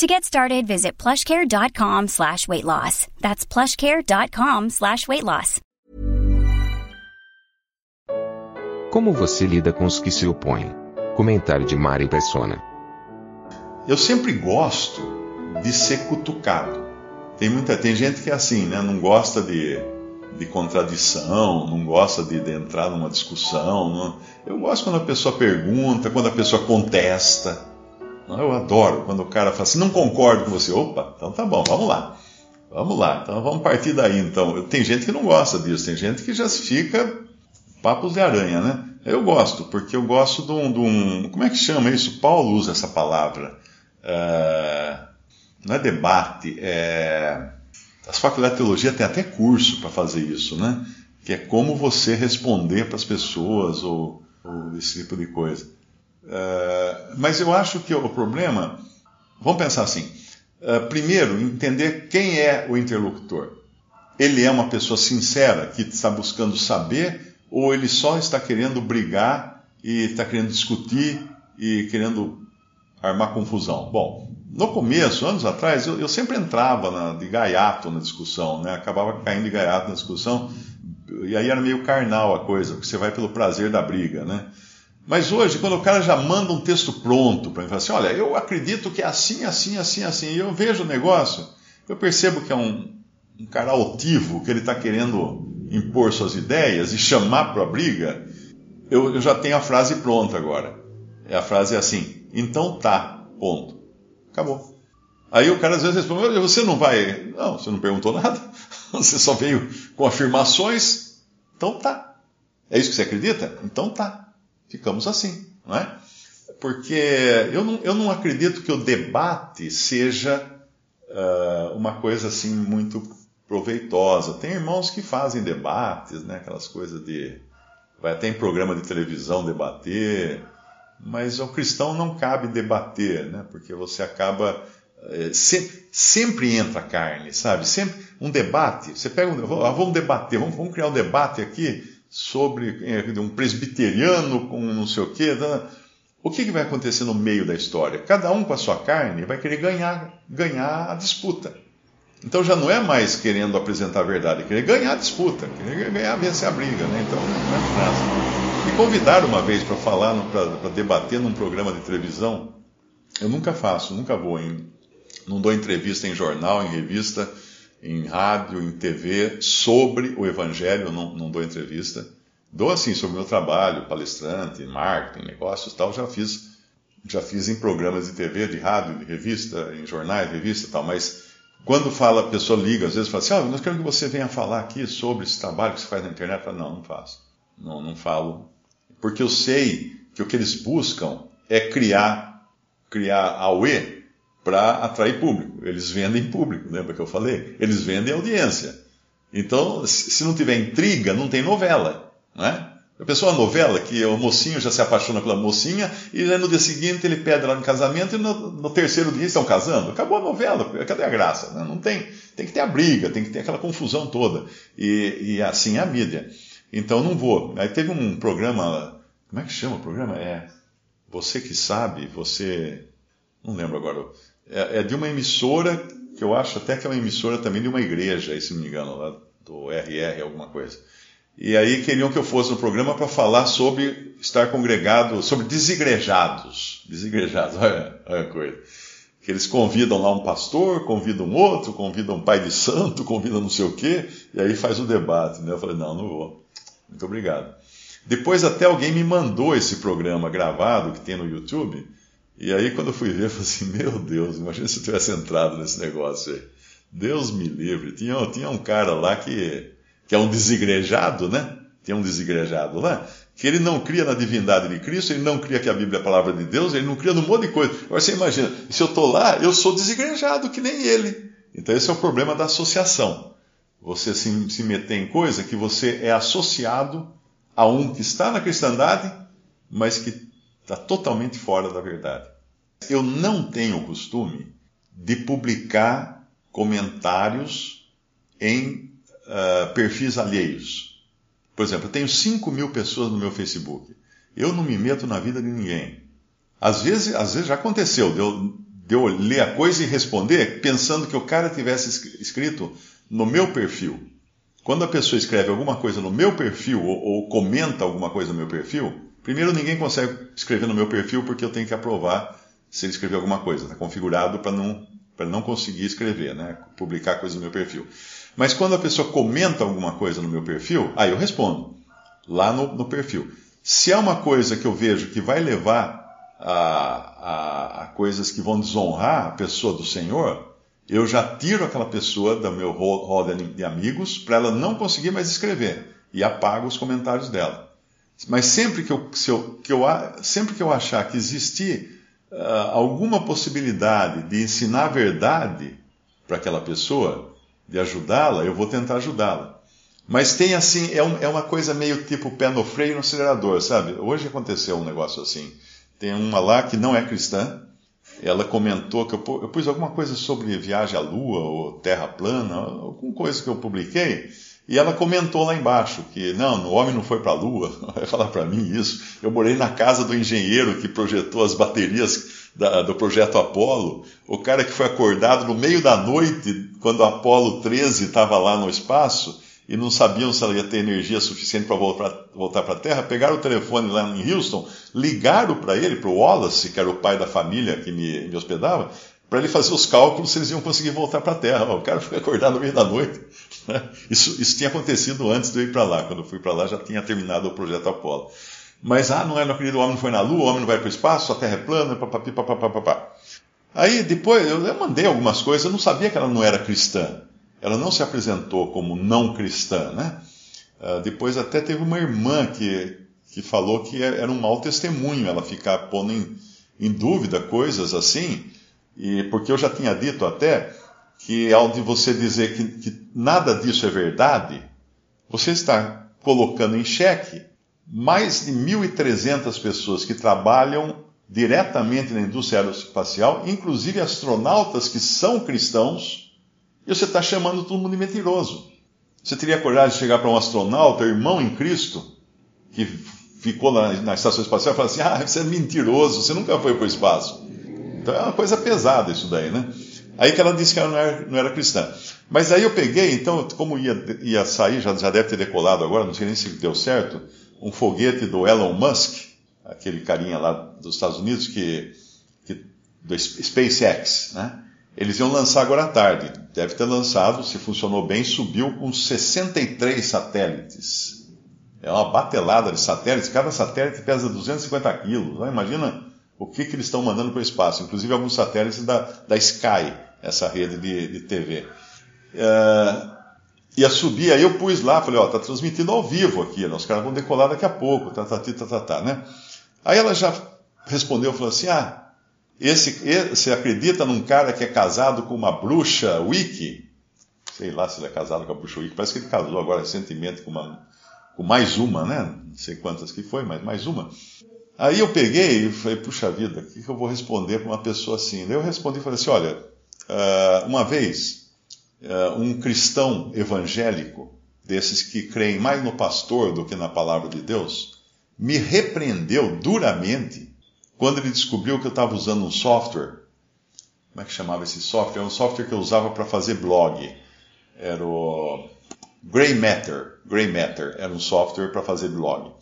To get started, visit plushcare.com slash weight loss. That's plushcare.com slash weight loss. Como você lida com os que se opõem? Comentário de Mari Persona. Eu sempre gosto de ser cutucado. Tem muita tem gente que é assim, né? Não gosta de, de contradição, não gosta de, de entrar numa discussão. Não... Eu gosto quando a pessoa pergunta, quando a pessoa contesta. Eu adoro quando o cara fala assim, não concordo com você. Opa, então tá bom, vamos lá. Vamos lá, então vamos partir daí então. Tem gente que não gosta disso, tem gente que já fica papos de aranha, né? Eu gosto, porque eu gosto de um, de um Como é que chama isso? Paulo usa essa palavra. É, não é debate, é. As faculdades de teologia têm até curso para fazer isso, né? Que é como você responder para as pessoas ou, ou esse tipo de coisa. Uh, mas eu acho que o problema, vamos pensar assim: uh, primeiro, entender quem é o interlocutor. Ele é uma pessoa sincera que está buscando saber, ou ele só está querendo brigar e está querendo discutir e querendo armar confusão? Bom, no começo, anos atrás, eu, eu sempre entrava na, de gaiato na discussão, né? acabava caindo de gaiato na discussão, e aí era meio carnal a coisa, porque você vai pelo prazer da briga, né? Mas hoje, quando o cara já manda um texto pronto para mim, fala assim: olha, eu acredito que é assim, assim, assim, assim, e eu vejo o negócio, eu percebo que é um, um cara altivo, que ele está querendo impor suas ideias e chamar para a briga, eu, eu já tenho a frase pronta agora. É a frase é assim: então tá, ponto. Acabou. Aí o cara às vezes responde: você não vai. Não, você não perguntou nada. Você só veio com afirmações. Então tá. É isso que você acredita? Então tá ficamos assim, não é? Porque eu não, eu não acredito que o debate seja uh, uma coisa assim muito proveitosa. Tem irmãos que fazem debates, né? Aquelas coisas de. Vai até em programa de televisão debater, mas ao cristão não cabe debater, né? Porque você acaba. É, sempre, sempre entra carne, sabe? Sempre um debate. Você pega um. Vamos debater, vamos, vamos criar um debate aqui sobre é, um presbiteriano com não sei o quê. Né? O que, vai acontecer no meio da história? Cada um com a sua carne vai querer ganhar, ganhar a disputa. Então já não é mais querendo apresentar a verdade, é querer ganhar a disputa, querer ganhar, vencer a briga. Né? Então não é fácil. Me convidaram uma vez para falar, para debater num programa de televisão. Eu nunca faço, nunca vou em. Não dou entrevista em jornal, em revista em rádio, em TV, sobre o Evangelho, não, não dou entrevista. Dou assim sobre o meu trabalho, palestrante, marketing, negócios tal, já fiz, já fiz em programas de TV, de rádio, de revista, em jornais, revista tal, mas quando fala, a pessoa liga, às vezes fala assim, ah, nós queremos que você venha falar aqui sobre esse trabalho que você faz na internet. Eu falo, não, não faço. Não, não falo. Porque eu sei que o que eles buscam é criar, criar auê para atrair público. Eles vendem público, lembra que eu falei? Eles vendem audiência. Então, se não tiver intriga, não tem novela, não é? A pessoa novela que o mocinho já se apaixona pela mocinha e no dia seguinte ele pede ela em casamento e no, no terceiro dia estão casando. Acabou a novela, cadê a graça? Não, não tem, tem que ter a briga, tem que ter aquela confusão toda. E, e assim é a mídia. Então não vou. Aí teve um programa, como é que chama o programa? É Você que sabe, você não lembro agora é, é, de uma emissora, que eu acho até que é uma emissora também de uma igreja, se não me engano, lá do RR, alguma coisa. E aí queriam que eu fosse no programa para falar sobre estar congregado, sobre desigrejados. Desigrejados, olha, olha a coisa. Que eles convidam lá um pastor, convidam um outro, convidam um pai de santo, convidam não sei o quê, e aí faz o debate. Né? Eu falei, não, não vou. Muito obrigado. Depois até alguém me mandou esse programa gravado que tem no YouTube, e aí, quando eu fui ver, eu falei assim: Meu Deus, imagina se eu tivesse entrado nesse negócio aí. Deus me livre. Tinha, tinha um cara lá que, que é um desigrejado, né? Tem um desigrejado lá, que ele não cria na divindade de Cristo, ele não cria que a Bíblia é a palavra de Deus, ele não cria num monte de coisa. Agora você imagina, se eu estou lá, eu sou desigrejado que nem ele. Então esse é o problema da associação. você se, se meter em coisa que você é associado a um que está na cristandade, mas que está totalmente fora da verdade. Eu não tenho o costume de publicar comentários em uh, perfis alheios. Por exemplo, eu tenho 5 mil pessoas no meu Facebook. Eu não me meto na vida de ninguém. Às vezes, às vezes já aconteceu de eu, de eu ler a coisa e responder pensando que o cara tivesse escrito no meu perfil. Quando a pessoa escreve alguma coisa no meu perfil ou, ou comenta alguma coisa no meu perfil, primeiro ninguém consegue escrever no meu perfil porque eu tenho que aprovar se ele escreveu alguma coisa. Está configurado para não, não conseguir escrever, né? publicar coisa no meu perfil. Mas quando a pessoa comenta alguma coisa no meu perfil, aí eu respondo, lá no, no perfil. Se é uma coisa que eu vejo que vai levar a, a, a coisas que vão desonrar a pessoa do Senhor, eu já tiro aquela pessoa do meu roda de amigos para ela não conseguir mais escrever e apago os comentários dela. Mas sempre que eu, eu, que eu, sempre que eu achar que existir uh, alguma possibilidade de ensinar a verdade para aquela pessoa, de ajudá-la, eu vou tentar ajudá-la. Mas tem assim, é, um, é, uma coisa meio tipo pé no freio no acelerador, sabe? Hoje aconteceu um negócio assim. Tem uma lá que não é cristã, ela comentou que eu, eu pus alguma coisa sobre viagem à Lua ou Terra plana, alguma coisa que eu publiquei, e ela comentou lá embaixo que não, o homem não foi para a Lua. Vai falar para mim isso. Eu morei na casa do engenheiro que projetou as baterias da, do projeto Apolo, o cara que foi acordado no meio da noite, quando o Apolo 13 estava lá no espaço, e não sabiam se ela ia ter energia suficiente para voltar para a Terra, pegaram o telefone lá em Houston, ligaram para ele, para o Wallace, que era o pai da família que me, me hospedava, para ele fazer os cálculos se eles iam conseguir voltar para a Terra. O cara foi acordado no meio da noite. Né? Isso, isso tinha acontecido antes de eu ir para lá. Quando eu fui para lá já tinha terminado o projeto Apolo. Mas, ah, não é, meu querido, o homem não foi na Lua, o homem não vai para o espaço, a Terra é plana, papapi, papapá. Aí depois eu, eu mandei algumas coisas, eu não sabia que ela não era cristã ela não se apresentou como não cristã, né? Uh, depois até teve uma irmã que, que falou que é, era um mau testemunho ela ficar pondo em, em dúvida coisas assim, e porque eu já tinha dito até que ao de você dizer que, que nada disso é verdade, você está colocando em xeque mais de 1.300 pessoas que trabalham diretamente na indústria aeroespacial, inclusive astronautas que são cristãos, e você está chamando todo mundo de mentiroso. Você teria coragem de chegar para um astronauta, irmão em Cristo, que ficou na, na estação espacial e falar assim: ah, você é mentiroso, você nunca foi para o espaço. Então é uma coisa pesada isso daí, né? Aí que ela disse que ela não era, não era cristã. Mas aí eu peguei, então, como ia, ia sair, já, já deve ter decolado agora, não sei nem se deu certo, um foguete do Elon Musk, aquele carinha lá dos Estados Unidos, que, que do SpaceX, né? Eles iam lançar agora à tarde. Deve ter lançado, se funcionou bem, subiu com 63 satélites. É uma batelada de satélites. Cada satélite pesa 250 quilos. Imagina o que, que eles estão mandando para o espaço. Inclusive alguns satélites da, da Sky, essa rede de, de TV. É, ia subir, aí eu pus lá, falei, ó, tá transmitindo ao vivo aqui, né? os caras vão decolar daqui a pouco, tá, tá, tá, tá, tá, tá, né? Aí ela já respondeu, falou assim, ah, esse, você acredita num cara que é casado com uma bruxa wiki? Sei lá se ele é casado com a bruxa wiki. Parece que ele casou agora recentemente com, uma, com mais uma, né? Não sei quantas que foi, mas mais uma. Aí eu peguei e falei, puxa vida, o que, eu vou responder para uma pessoa assim? Daí eu respondi e falei assim, olha, ah, uma vez, ah, um cristão evangélico, desses que creem mais no pastor do que na palavra de Deus, me repreendeu duramente quando ele descobriu que eu estava usando um software, como é que chamava esse software? É um software que eu usava para fazer blog. Era o Grey Matter. Grey Matter era um software para fazer blog.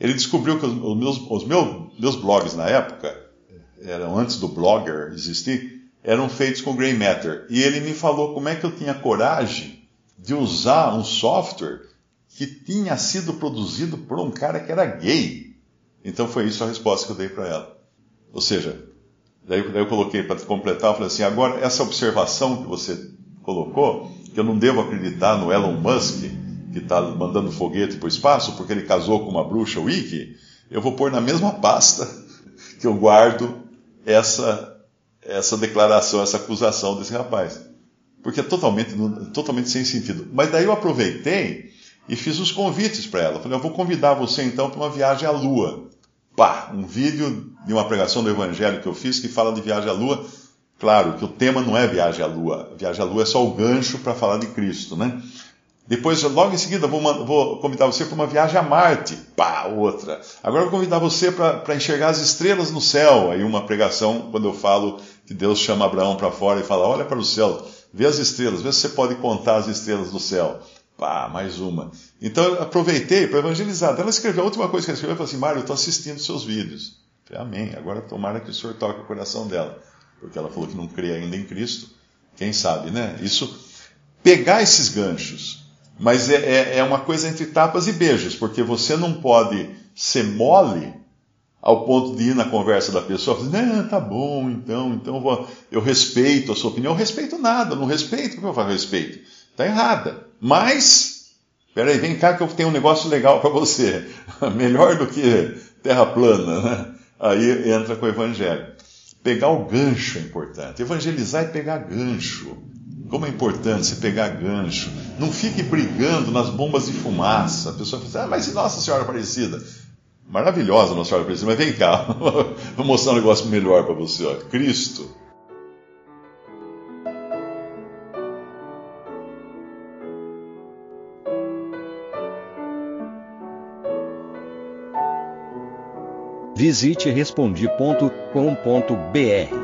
Ele descobriu que os meus, os meus, meus blogs na época, eram antes do Blogger existir, eram feitos com Grey Matter. E ele me falou como é que eu tinha coragem de usar um software que tinha sido produzido por um cara que era gay. Então foi isso a resposta que eu dei para ela. Ou seja, daí, daí eu coloquei para completar, eu falei assim, agora essa observação que você colocou, que eu não devo acreditar no Elon Musk, que está mandando foguete para o espaço, porque ele casou com uma bruxa wiki, eu vou pôr na mesma pasta que eu guardo essa, essa declaração, essa acusação desse rapaz. porque é totalmente, totalmente sem sentido. Mas daí eu aproveitei e fiz os convites para ela. Falei, eu vou convidar você então para uma viagem à Lua. Pá, um vídeo de uma pregação do Evangelho que eu fiz que fala de viagem à Lua. Claro que o tema não é viagem à Lua. Viagem à Lua é só o gancho para falar de Cristo, né? Depois, logo em seguida, vou, vou convidar você para uma viagem a Marte. Pá, outra. Agora vou convidar você para enxergar as estrelas no céu. Aí uma pregação, quando eu falo que Deus chama Abraão para fora e fala, olha para o céu, vê as estrelas, vê se você pode contar as estrelas do céu. Pá, mais uma. Então eu aproveitei para evangelizar. Ela escreveu, a última coisa que ela escreveu, foi assim, Mário, eu estou assistindo seus vídeos. falei, amém. Agora tomara que o Senhor toque o coração dela. Porque ela falou que não crê ainda em Cristo. Quem sabe, né? Isso, pegar esses ganchos mas é, é, é uma coisa entre tapas e beijos, porque você não pode ser mole ao ponto de ir na conversa da pessoa e falar, tá bom, então, então eu, vou, eu respeito a sua opinião. Eu respeito nada, não respeito, como eu falo respeito? Está errada. Mas, peraí, vem cá que eu tenho um negócio legal para você. Melhor do que terra plana, né? Aí entra com o evangelho. Pegar o gancho é importante. Evangelizar é pegar gancho. Como é importante você pegar gancho. Não fique brigando nas bombas de fumaça. A pessoa fala assim, ah, mas e Nossa Senhora Aparecida? Maravilhosa Nossa Senhora Aparecida, mas vem cá, vou mostrar um negócio melhor para você. Ó. Cristo. Visite respondi.com.br